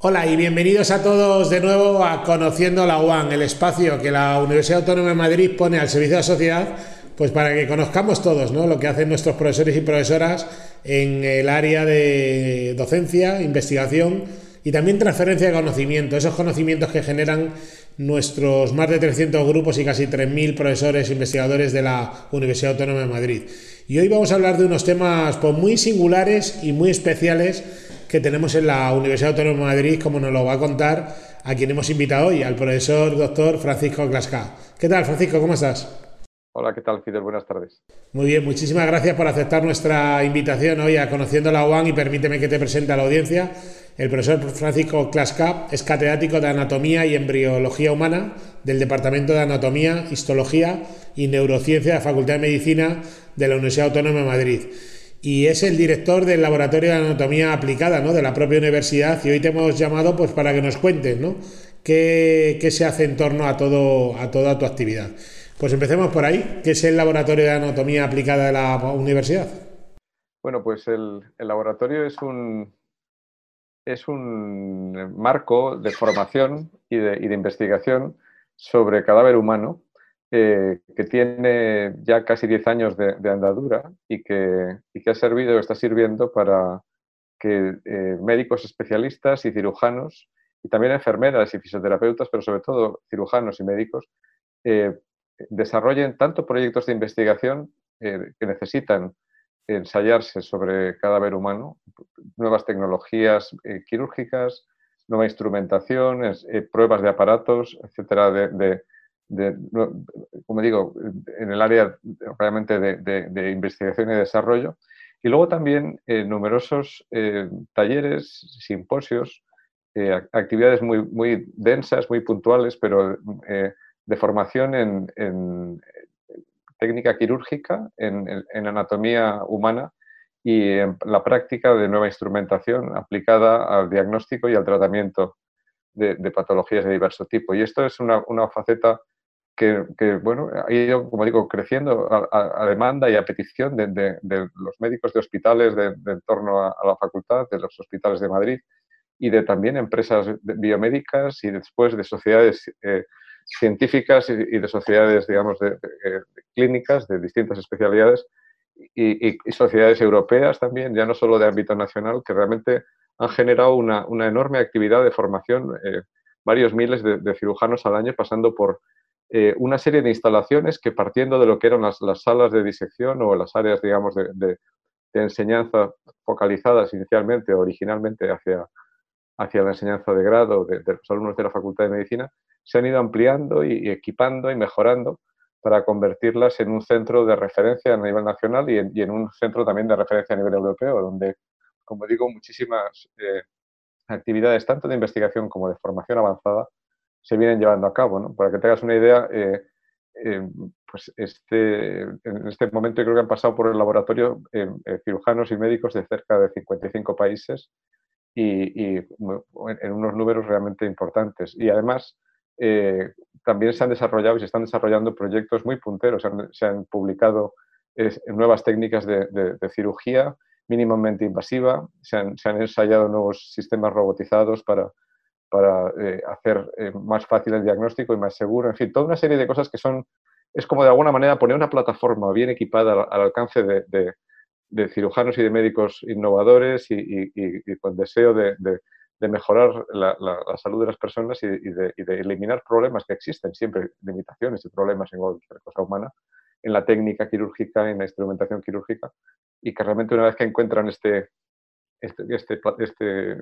Hola y bienvenidos a todos de nuevo a Conociendo la UAN, el espacio que la Universidad Autónoma de Madrid pone al servicio de la sociedad, pues para que conozcamos todos ¿no? lo que hacen nuestros profesores y profesoras en el área de docencia, investigación y también transferencia de conocimiento, esos conocimientos que generan nuestros más de 300 grupos y casi 3.000 profesores e investigadores de la Universidad Autónoma de Madrid. Y hoy vamos a hablar de unos temas pues, muy singulares y muy especiales que tenemos en la Universidad Autónoma de Madrid, como nos lo va a contar a quien hemos invitado hoy, al profesor doctor Francisco Clasca. ¿Qué tal, Francisco? ¿Cómo estás? Hola, ¿qué tal, Fidel? Buenas tardes. Muy bien, muchísimas gracias por aceptar nuestra invitación hoy a Conociendo la UAN y permíteme que te presente a la audiencia. El profesor Francisco Clasca es catedrático de Anatomía y Embriología Humana del Departamento de Anatomía, Histología y Neurociencia de la Facultad de Medicina de la Universidad Autónoma de Madrid y es el director del Laboratorio de Anatomía Aplicada ¿no? de la propia universidad y hoy te hemos llamado pues para que nos cuentes ¿no? qué, se hace en torno a, todo, a toda tu actividad. Pues empecemos por ahí. ¿Qué es el Laboratorio de Anatomía Aplicada de la universidad? Bueno, pues el, laboratorio es un, es un marco de formación y de, y de investigación sobre cadáver humano eh, que tiene ya casi 10 años de, andadura y que, que, ha servido, está sirviendo para que eh, médicos especialistas y cirujanos, y también enfermeras y fisioterapeutas, pero sobre todo cirujanos y médicos, eh, desarrollen tanto proyectos de investigación que necesitan ensayarse sobre cadáver humano, nuevas tecnologías quirúrgicas, nueva instrumentación, pruebas de aparatos, etcétera, de como digo, en el área realmente de, investigación y desarrollo. Y luego también eh, numerosos eh, talleres, simposios, eh, actividades muy, muy densas, muy puntuales, pero de formación en, técnica quirúrgica, en, anatomía humana y en la práctica de nueva instrumentación aplicada al diagnóstico y al tratamiento de, patologías de diverso tipo. Y esto es una, una faceta que, bueno, ha ido, como digo, creciendo a, demanda y a petición de, los médicos de hospitales de, en torno a, la facultad, de los hospitales de Madrid y de también empresas biomédicas y después de sociedades eh, científicas y, de sociedades, digamos, de, clínicas de distintas especialidades y, sociedades europeas también, ya no solo de ámbito nacional, que realmente han generado una, enorme actividad de formación, eh, varios miles de cirujanos al año pasando por eh, una serie de instalaciones que partiendo de lo que eran las, salas de disección o las áreas, digamos, de, enseñanza focalizadas inicialmente, originalmente hacia, hacia la enseñanza de grado de, los alumnos de la Facultad de Medicina, se han ido ampliando y, equipando y mejorando para convertirlas en un centro de referencia a nivel nacional y en, un centro también de referencia a nivel europeo, donde, como digo, muchísimas eh, actividades, tanto de investigación como de formación avanzada, se vienen llevando a cabo. ¿no? Para que tengas una idea, eh, eh, pues este, en este momento creo que han pasado por el laboratorio eh, cirujanos y médicos de cerca de 55 países y, en unos números realmente importantes. Y además, también se han desarrollado y se están desarrollando proyectos muy punteros. Se han, publicado nuevas técnicas de, cirugía mínimamente invasiva, se han, se han ensayado nuevos sistemas robotizados para para eh, hacer eh, más fácil el diagnóstico y más seguro. En fin, toda una serie de cosas que son, es como de alguna manera poner una plataforma bien equipada al, alcance de, cirujanos y de médicos innovadores y, con deseo de, mejorar la, salud de las personas y, de, eliminar problemas que existen, siempre limitaciones y problemas en cualquier cosa humana, en la técnica quirúrgica, en la instrumentación quirúrgica, y que realmente una vez que encuentran este, este, este, este,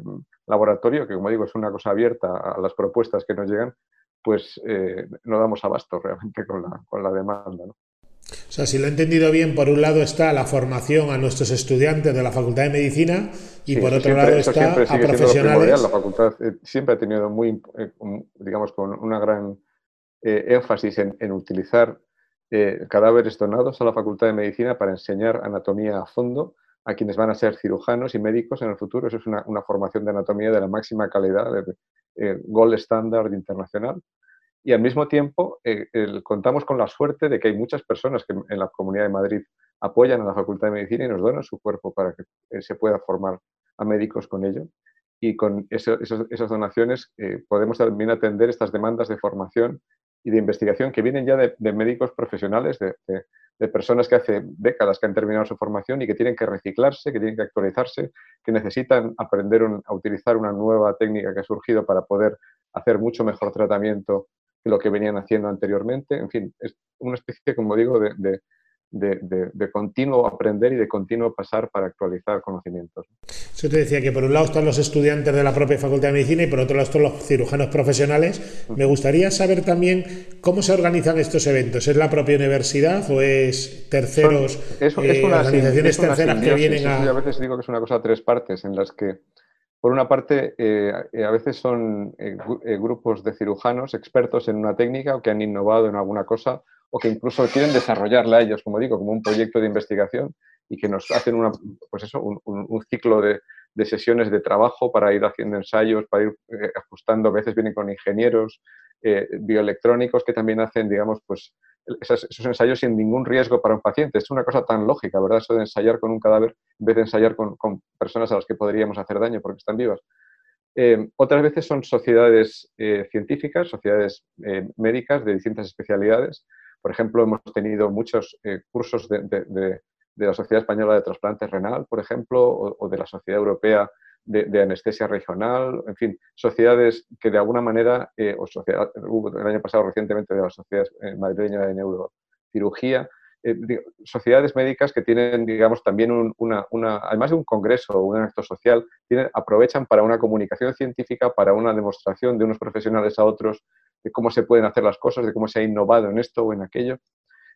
laboratorio, que como digo es una cosa abierta a las propuestas que nos llegan, pues eh, no damos abasto realmente con la, con la demanda. ¿no? O sea, si lo he entendido bien, por un lado está la formación a nuestros estudiantes de la Facultad de Medicina y por otro lado está a profesionales. La facultad eh, siempre ha tenido muy, eh, digamos, con una gran énfasis en, en utilizar cadáveres donados a la Facultad de Medicina para enseñar anatomía a fondo a quienes van a ser cirujanos y médicos en el futuro. Eso es una, formación de anatomía de la máxima calidad, de, eh, gold standard internacional. Y al mismo tiempo eh, contamos con la suerte de que hay muchas personas que en la Comunidad de Madrid apoyan a la Facultad de Medicina y nos donan su cuerpo para que eh, se pueda formar a médicos con ello. y con esas donaciones eh, podemos también atender estas demandas de formación y de investigación que vienen ya de, médicos profesionales, de, personas que hace décadas que han terminado su formación y que tienen que reciclarse, que tienen que actualizarse, que necesitan aprender a utilizar una nueva técnica que ha surgido para poder hacer mucho mejor tratamiento que lo que venían haciendo anteriormente. En fin, es una especie, como digo, de, de, continuo aprender y de continuo pasar para actualizar conocimientos. Yo te decía que por un lado están los estudiantes de la propia Facultad de Medicina y por otro lado están los cirujanos profesionales. Me gustaría saber también cómo se organizan estos eventos. ¿Es la propia universidad o es terceros, es, eh, organizaciones terceras que vienen a... Yo a veces digo que es una cosa a tres partes en las que por una parte, eh, a veces son eh, grupos de cirujanos expertos en una técnica o que han innovado en alguna cosa o que incluso quieren desarrollarla ellos, como digo, como un proyecto de investigación y que nos hacen una, pues eso, un, ciclo de, sesiones de trabajo para ir haciendo ensayos, para ir eh, ajustando. A veces vienen con ingenieros eh, bioelectrónicos que también hacen, digamos, pues esos, ensayos sin ningún riesgo para un paciente. Es una cosa tan lógica, ¿verdad? Eso de ensayar con un cadáver en vez de ensayar con, personas a las que podríamos hacer daño porque están vivas. Eh, otras veces son sociedades científicas, sociedades médicas de distintas especialidades, por ejemplo, hemos tenido muchos eh, cursos de, la Sociedad Española de Trasplante Renal, por ejemplo, o, de la Sociedad Europea de, Anestesia Regional, en fin, sociedades que de alguna manera, eh, o sociedad, hubo el año pasado recientemente de la Sociedad eh, Madrileña de Neurocirugía, sociedades médicas que tienen, digamos, también una, una, además de un congreso o un acto social, tienen, aprovechan para una comunicación científica, para una demostración de unos profesionales a otros de cómo se pueden hacer las cosas, de cómo se ha innovado en esto o en aquello.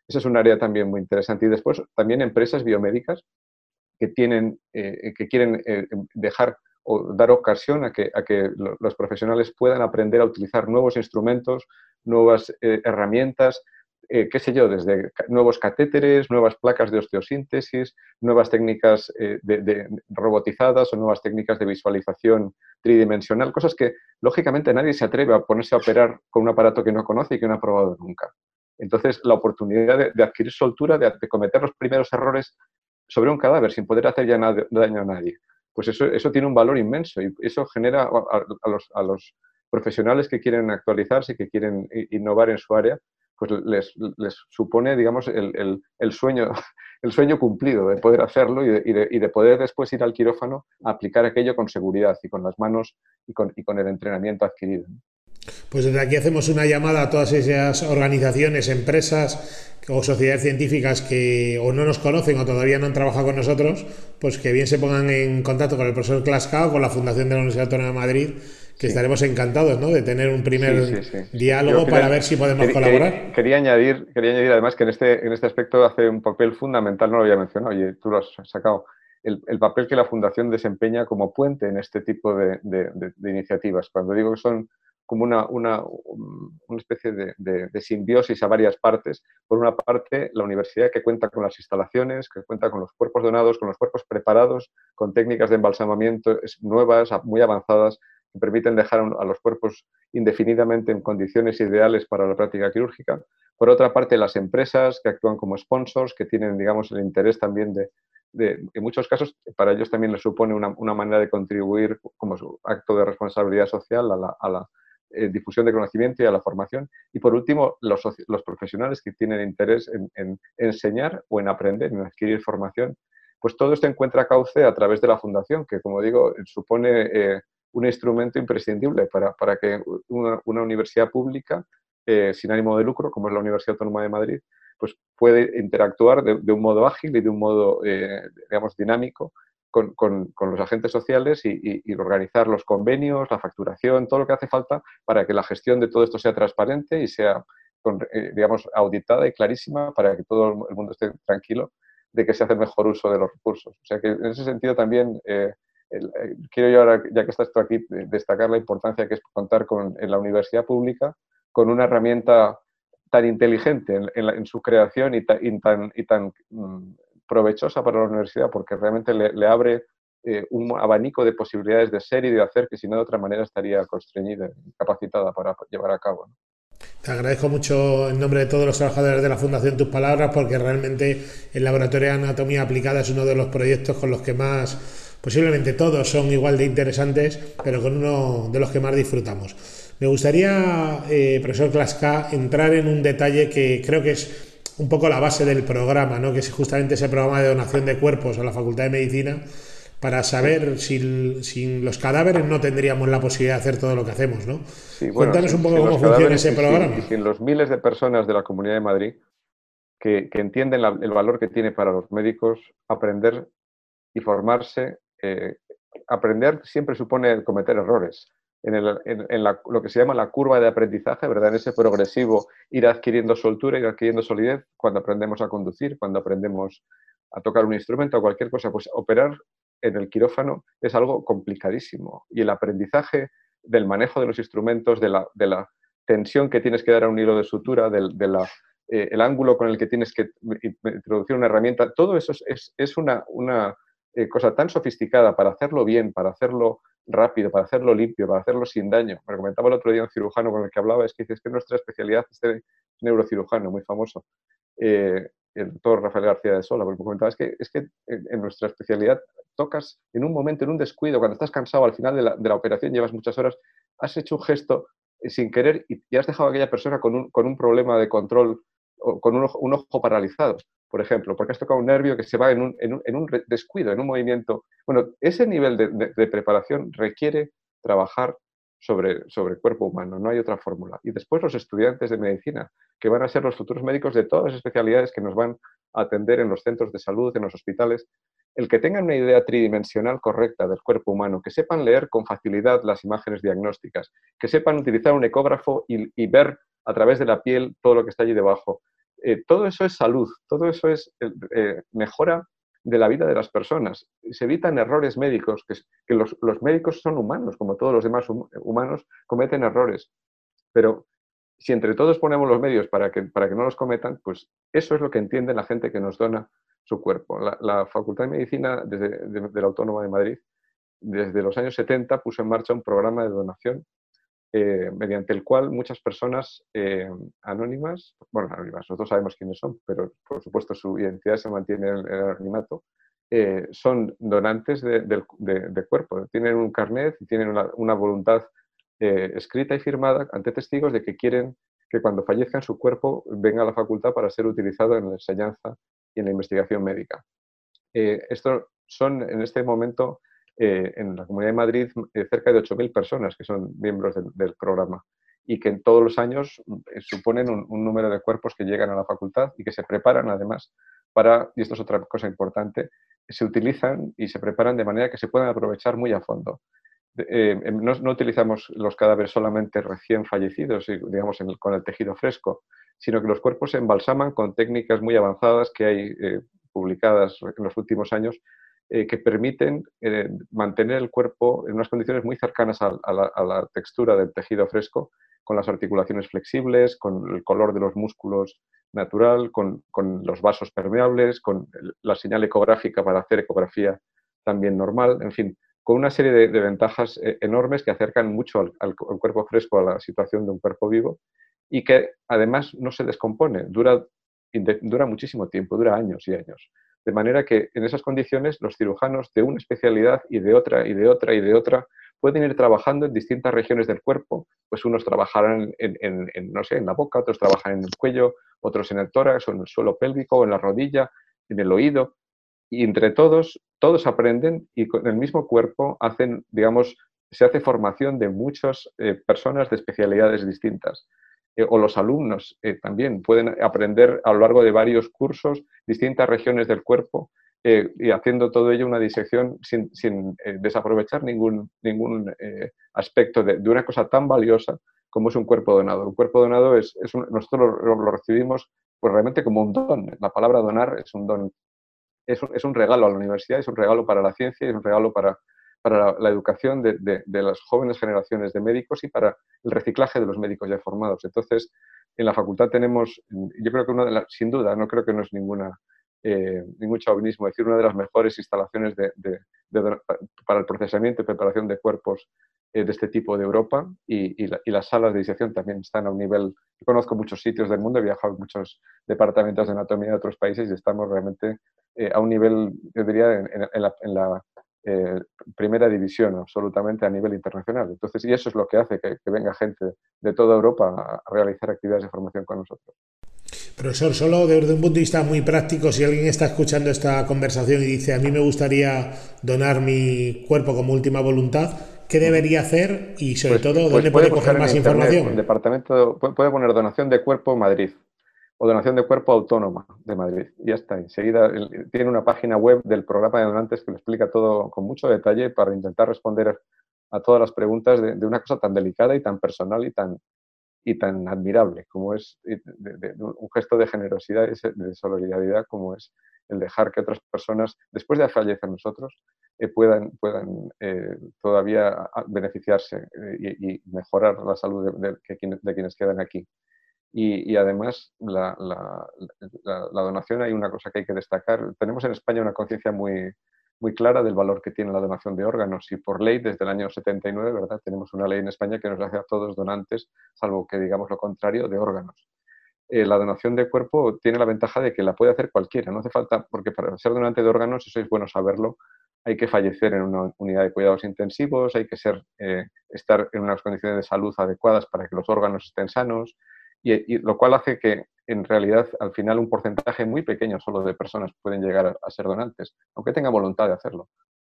Esa es un área también muy interesante. Y después también empresas biomédicas que, tienen, eh, que quieren eh, dejar o dar ocasión a que, a que los profesionales puedan aprender a utilizar nuevos instrumentos, nuevas eh, herramientas, eh, qué sé yo, desde nuevos catéteres, nuevas placas de osteosíntesis, nuevas técnicas eh, de, robotizadas o nuevas técnicas de visualización tridimensional, cosas que lógicamente nadie se atreve a ponerse a operar con un aparato que no conoce y que no ha probado nunca. Entonces, la oportunidad de, adquirir soltura, de, cometer los primeros errores sobre un cadáver sin poder hacer ya daño a nadie, pues eso, eso tiene un valor inmenso y eso genera a los profesionales que quieren actualizarse, que quieren innovar en su área, pues les, supone, digamos, el, el, sueño, el sueño cumplido de poder hacerlo y de, y, de, poder después ir al quirófano a aplicar aquello con seguridad y con las manos y con, y con el entrenamiento adquirido. Pues desde aquí hacemos una llamada a todas esas organizaciones, empresas o sociedades científicas que o no nos conocen o todavía no han trabajado con nosotros, pues que bien se pongan en contacto con el profesor Clasca o con la Fundación de la Universidad Autónoma de Madrid que estaremos encantados ¿no? de tener un primer diálogo para ver si podemos colaborar. Quería, añadir, quería añadir además que en este, en este aspecto hace un papel fundamental, no lo había mencionado, oye, tú lo has sacado, el, papel que la Fundación desempeña como puente en este tipo de, iniciativas. Cuando digo que son como una, una, una especie de, simbiosis a varias partes. Por una parte, la universidad que cuenta con las instalaciones, que cuenta con los cuerpos donados, con los cuerpos preparados, con técnicas de embalsamamiento nuevas, muy avanzadas, que permiten dejar a los cuerpos indefinidamente en condiciones ideales para la práctica quirúrgica. Por otra parte, las empresas que actúan como sponsors, que tienen, digamos, el interés también de, en muchos casos, para ellos también les supone una, manera de contribuir como acto de responsabilidad social a la, eh, difusión de conocimiento y a la formación. Y por último, los, profesionales que tienen interés en, enseñar o en aprender, en adquirir formación. Pues todo esto encuentra cauce a través de la fundación, que como digo, supone eh, un instrumento imprescindible para, para que una, una, universidad pública eh, sin ánimo de lucro, como es la Universidad Autónoma de Madrid, pues puede interactuar de, un modo ágil y de un modo, eh, digamos, dinámico con, con, los agentes sociales y, organizar los convenios, la facturación, todo lo que hace falta para que la gestión de todo esto sea transparente y sea, eh, digamos, auditada y clarísima para que todo el mundo esté tranquilo de que se hace mejor uso de los recursos. O sea que en ese sentido también eh, quiero yo ahora, ya que estás tú aquí, destacar la importancia que es contar con, en la universidad pública con una herramienta tan inteligente en, su creación y, tan, y tan mm, provechosa para la universidad, porque realmente le, abre eh, un abanico de posibilidades de ser y de hacer que si no de otra manera estaría constreñida y capacitada para llevar a cabo. Te agradezco mucho en nombre de todos los trabajadores de la Fundación tus palabras porque realmente el Laboratorio de Anatomía Aplicada es uno de los proyectos con los que más posiblemente todos son igual de interesantes, pero con uno de los que más disfrutamos. Me gustaría, eh, profesor Klaska, entrar en un detalle que creo que es un poco la base del programa, ¿no? que es justamente ese programa de donación de cuerpos a la Facultad de Medicina, para saber si sin los cadáveres no tendríamos la posibilidad de hacer todo lo que hacemos. ¿no? Cuéntanos un poco cómo funciona ese programa. Y sin los miles de personas de la Comunidad de Madrid que, entienden el valor que tiene para los médicos aprender y formarse. Eh, aprender siempre supone cometer errores en, lo que se llama la curva de aprendizaje, ¿verdad? En ese progresivo ir adquiriendo soltura, ir adquiriendo solidez cuando aprendemos a conducir, cuando aprendemos a tocar un instrumento o cualquier cosa, pues operar en el quirófano es algo complicadísimo. Y el aprendizaje del manejo de los instrumentos, de la, tensión que tienes que dar a un hilo de sutura, del eh, ángulo con el que tienes que introducir una herramienta, todo eso es, una eh, cosa tan sofisticada para hacerlo bien, para hacerlo rápido, para hacerlo limpio, para hacerlo sin daño. Me comentaba el otro día un cirujano con el que hablaba, es que dice, que nuestra especialidad es de neurocirujano, muy famoso, eh, el doctor Rafael García de Sola, porque me comentaba, es que, es que en, nuestra especialidad tocas en un momento, en un descuido, cuando estás cansado al final de la, operación, llevas muchas horas, has hecho un gesto eh, sin querer y, has dejado a aquella persona con un, con un problema de control o con un un ojo paralizado por ejemplo, porque has tocado un nervio que se va en un, en un, descuido, en un movimiento. Bueno, ese nivel de, preparación requiere trabajar sobre, el cuerpo humano, no hay otra fórmula. Y después los estudiantes de medicina, que van a ser los futuros médicos de todas las especialidades que nos van a atender en los centros de salud, en los hospitales, el que tengan una idea tridimensional correcta del cuerpo humano, que sepan leer con facilidad las imágenes diagnósticas, que sepan utilizar un ecógrafo y ver a través de la piel todo lo que está allí debajo, eh, todo eso es salud, todo eso es eh, eh, mejora de la vida de las personas. Se evitan errores médicos, que, los, médicos son humanos, como todos los demás humanos, cometen errores. Pero si entre todos ponemos los medios para que, para que no los cometan, pues eso es lo que entiende la gente que nos dona su cuerpo. La, Facultad de Medicina desde, de la Autónoma de Madrid, desde los años 70, puso en marcha un programa de donación eh, mediante el cual muchas personas eh, anónimas, bueno, anónimas, nosotros sabemos quiénes son, pero por supuesto su identidad se mantiene en el anonimato, eh, son donantes de, cuerpo, tienen un carnet y tienen una, voluntad escrita y firmada ante testigos de que quieren que cuando fallezcan su cuerpo venga a la facultad para ser utilizado en la enseñanza y en la investigación médica. estos son en este momento eh, en la Comunidad de Madrid eh, cerca de 8.000 personas que son miembros del, programa y que en todos los años eh, suponen un, número de cuerpos que llegan a la facultad y que se preparan además para, y esto es otra cosa importante, se utilizan y se preparan de manera que se puedan aprovechar muy a fondo. Em, no, utilizamos los cadáveres solamente recién fallecidos, digamos, con el tejido fresco, sino que los cuerpos se embalsaman con técnicas muy avanzadas que hay publicadas en los últimos años eh, que permiten eh, mantener el cuerpo en unas condiciones muy cercanas a, la, textura del tejido fresco, con las articulaciones flexibles, con el color de los músculos natural, con, los vasos permeables, con la señal ecográfica para hacer ecografía también normal, en fin, con una serie de, ventajas eh, enormes que acercan mucho al, al, cuerpo fresco a la situación de un cuerpo vivo y que además no se descompone, dura, dura muchísimo tiempo, dura años y años. De manera que en esas condiciones los cirujanos de una especialidad y de otra y de otra y de otra pueden ir trabajando en distintas regiones del cuerpo. Pues unos trabajarán en, no sé, en la boca, otros trabajan en el cuello, otros en el tórax o en el suelo pélvico o en la rodilla, en el oído. Y entre todos, todos aprenden y con el mismo cuerpo hacen, digamos, se hace formación de muchas eh, personas de especialidades distintas. Eh, o los alumnos eh, también pueden aprender a lo largo de varios cursos distintas regiones del cuerpo eh, y haciendo todo ello una disección sin, desaprovechar ningún, ningún aspecto de, una cosa tan valiosa como es un cuerpo donado. Un cuerpo donado es, nosotros lo, recibimos pues realmente como un don. La palabra donar es un don, es un, es un regalo a la universidad, es un regalo para la ciencia, es un regalo para, para la, educación de, de, las jóvenes generaciones de médicos y para el reciclaje de los médicos ya formados. Entonces, en la facultad tenemos, yo creo que una de las, sin duda, no creo que no es ninguna, eh, ningún chauvinismo, decir, una de las mejores instalaciones de, para el procesamiento y preparación de cuerpos eh, de este tipo de Europa y, y, las salas de disección también están a un nivel, yo conozco muchos sitios del mundo, he viajado a muchos departamentos de anatomía de otros países y estamos realmente eh, a un nivel, yo diría, en, la, eh, primera división absolutamente a nivel internacional. Entonces, y eso es lo que hace que, venga gente de toda Europa a, realizar actividades de formación con nosotros. Profesor, solo desde un punto de vista muy práctico, si alguien está escuchando esta conversación y dice, a mí me gustaría donar mi cuerpo como última voluntad, ¿qué debería hacer? Y sobre pues, todo, ¿dónde pues puede, coger más información? El departamento puede poner donación de cuerpo Madrid o donación de cuerpo autónoma de Madrid. Ya está. Enseguida tiene una página web del programa de donantes que lo explica todo con mucho detalle para intentar responder a todas las preguntas de, una cosa tan delicada y tan personal y tan, y tan admirable como es un gesto de generosidad y de solidaridad como es el dejar que otras personas, después de fallecer nosotros, eh, puedan, puedan eh, todavía beneficiarse eh, y, mejorar la salud de quienes quedan aquí. Y, además, la, donación hay una cosa que hay que destacar. Tenemos en España una conciencia muy, muy clara del valor que tiene la donación de órganos y por ley desde el año 79, ¿verdad? Tenemos una ley en España que nos hace a todos donantes, salvo que digamos lo contrario, de órganos. Eh, la donación de cuerpo tiene la ventaja de que la puede hacer cualquiera, no hace falta, porque para ser donante de órganos, eso es bueno saberlo, hay que fallecer en una unidad de cuidados intensivos, hay que ser, eh, estar en unas condiciones de salud adecuadas para que los órganos estén sanos, y, lo cual hace que en realidad al final un porcentaje muy pequeño solo de personas pueden llegar a, ser donantes, aunque tengan voluntad de hacerlo.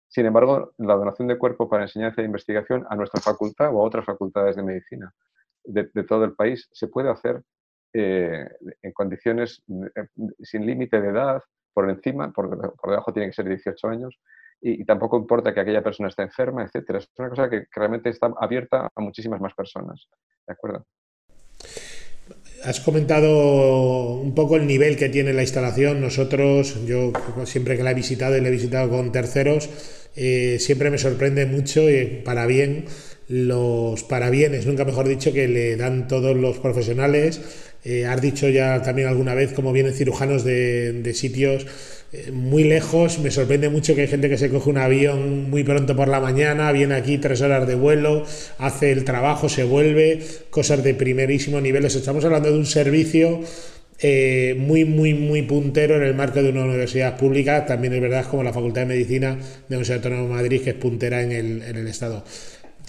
Sin embargo, la donación de cuerpo para enseñanza e investigación a nuestra facultad o a otras facultades de medicina de, todo el país se puede hacer eh, en condiciones eh, sin límite de edad, por encima, por, debajo tiene que ser 18 años, y, tampoco importa que aquella persona esté enferma, etc. Es una cosa que, que realmente está abierta a muchísimas más personas. ¿De acuerdo? Has comentado un poco el nivel que tiene la instalación. Nosotros, yo siempre que la he visitado y la he visitado con terceros, eh, siempre me sorprende mucho y para bien los parabienes, nunca mejor dicho, que le dan todos los profesionales. Eh, has dicho ya también alguna vez cómo vienen cirujanos de, sitios eh, muy lejos. Me sorprende mucho que hay gente que se coge un avión muy pronto por la mañana, viene aquí tres horas de vuelo, hace el trabajo, se vuelve, cosas de primerísimo nivel. Estamos hablando de un servicio eh, muy, muy, muy puntero en el marco de una universidad pública. También es verdad como la Facultad de Medicina de la Universidad Autónoma de Madrid, que es puntera en el, en el Estado.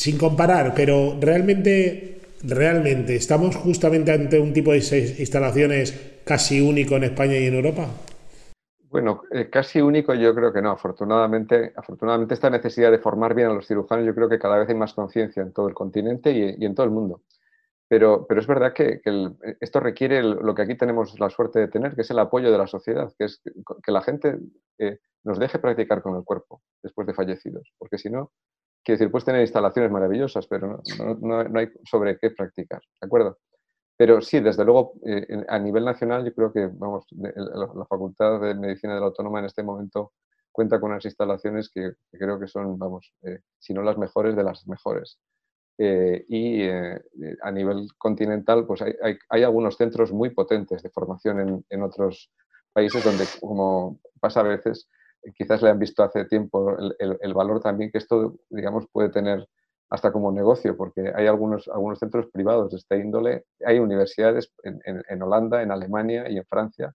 Sin comparar, pero realmente realmente estamos justamente ante un tipo de instalaciones casi único en España y en Europa? Bueno, eh, casi único yo creo que no. Afortunadamente, afortunadamente esta necesidad de formar bien a los cirujanos yo creo que cada vez hay más conciencia en todo el continente y, en todo el mundo. Pero, pero es verdad que, esto requiere lo que aquí tenemos la suerte de tener, que es el apoyo de la sociedad, que es que, la gente eh, nos deje practicar con el cuerpo después de fallecidos. Porque si no, quiere decir, puedes tener instalaciones maravillosas, pero no, no hay sobre qué practicar. ¿De acuerdo? Pero sí, desde luego, eh, a nivel nacional, yo creo que vamos, la, Facultad de Medicina de la Autónoma en este momento cuenta con unas instalaciones que, creo que son, vamos, eh, si no las mejores, de las mejores. Eh, y a nivel continental, pues hay, hay, algunos centros muy potentes de formación en, en, otros países donde, como pasa a veces, quizás le han visto hace tiempo el, valor también que esto, digamos, puede tener hasta como negocio, porque hay algunos, algunos centros privados de esta índole. Hay universidades en, en, Holanda, en Alemania y en Francia.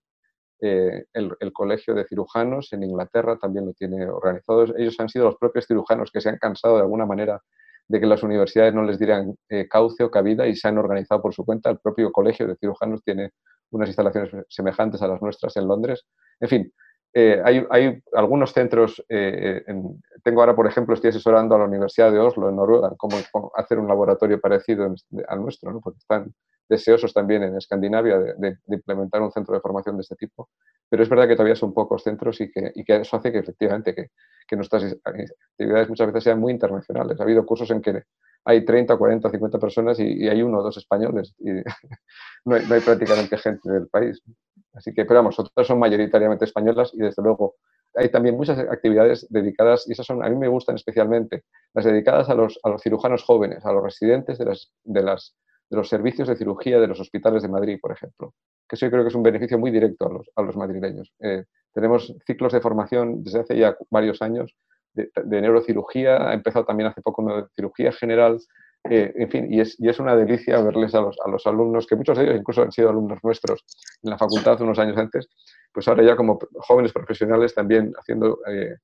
Eh, el, el, Colegio de Cirujanos en Inglaterra también lo tiene organizado. Ellos han sido los propios cirujanos que se han cansado de alguna manera de que las universidades no les dieran eh, cauce o cabida y se han organizado por su cuenta. El propio Colegio de Cirujanos tiene unas instalaciones semejantes a las nuestras en Londres. En fin, eh, hay, algunos centros, eh, tengo ahora, por ejemplo, estoy asesorando a la Universidad de Oslo, en Noruega, cómo, hacer un laboratorio parecido al nuestro, ¿no? porque están deseosos también en Escandinavia de, implementar un centro de formación de este tipo. Pero es verdad que todavía son pocos centros y que, eso hace que efectivamente que, nuestras actividades muchas veces sean muy internacionales. Ha habido cursos en que hay 30, 40, 50 personas y, hay uno o dos españoles y no hay prácticamente gente del país. Así que, pero vamos, otras son mayoritariamente españolas y desde luego hay también muchas actividades dedicadas, y esas son, a mí me gustan especialmente, las dedicadas a los, a los cirujanos jóvenes, a los residentes de, las, de, las, de los servicios de cirugía de los hospitales de Madrid, por ejemplo, que eso yo creo que es un beneficio muy directo a los, a los madrileños. Eh, tenemos ciclos de formación desde hace ya varios años de, neurocirugía, ha empezado también hace poco una cirugía general, eh, en fin, y es, y es, una delicia verles a los, a los, alumnos, que muchos de ellos incluso han sido alumnos nuestros en la facultad unos años antes, pues ahora ya como jóvenes profesionales también haciendo, eh,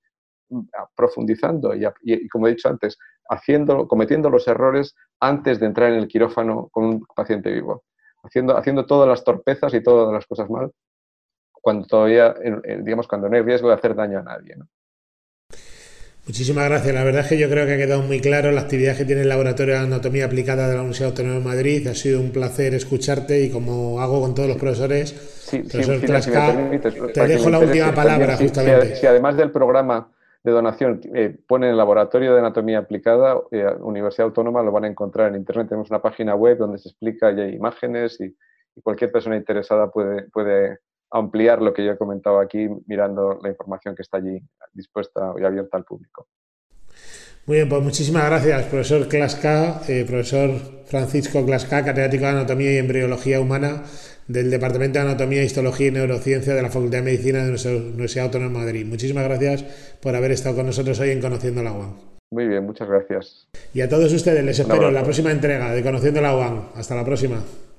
profundizando y, como he dicho antes, haciendo, cometiendo los errores antes de entrar en el quirófano con un paciente vivo, haciendo, haciendo todas las torpezas y todas las cosas mal cuando todavía, digamos, cuando no hay riesgo de hacer daño a nadie. Muchísimas gracias. La verdad es que yo creo que ha quedado muy claro la actividad que tiene el Laboratorio de Anatomía Aplicada de la Universidad Autónoma de Madrid. Ha sido un placer escucharte y como hago con todos los profesores, profesor te dejo la última palabra justamente. Si, además del programa de donación eh, pone el Laboratorio de Anatomía Aplicada, eh, Universidad Autónoma, lo van a encontrar en Internet. Tenemos una página web donde se explica y hay imágenes y, y cualquier persona interesada puede, puede ampliar lo que yo he comentado aquí mirando la información que está allí dispuesta y abierta al público. Muy bien, pues muchísimas gracias, profesor Clasca, eh, profesor Francisco Clasca, catedrático de Anatomía y Embriología Humana del Departamento de Anatomía, Histología y Neurociencia de la Facultad de Medicina de nuestra Universidad Autónoma de Madrid. Muchísimas gracias por haber estado con nosotros hoy en Conociendo la UAM. Muy bien, muchas gracias. Y a todos ustedes les espero en la próxima entrega de Conociendo la UAM. Hasta la próxima.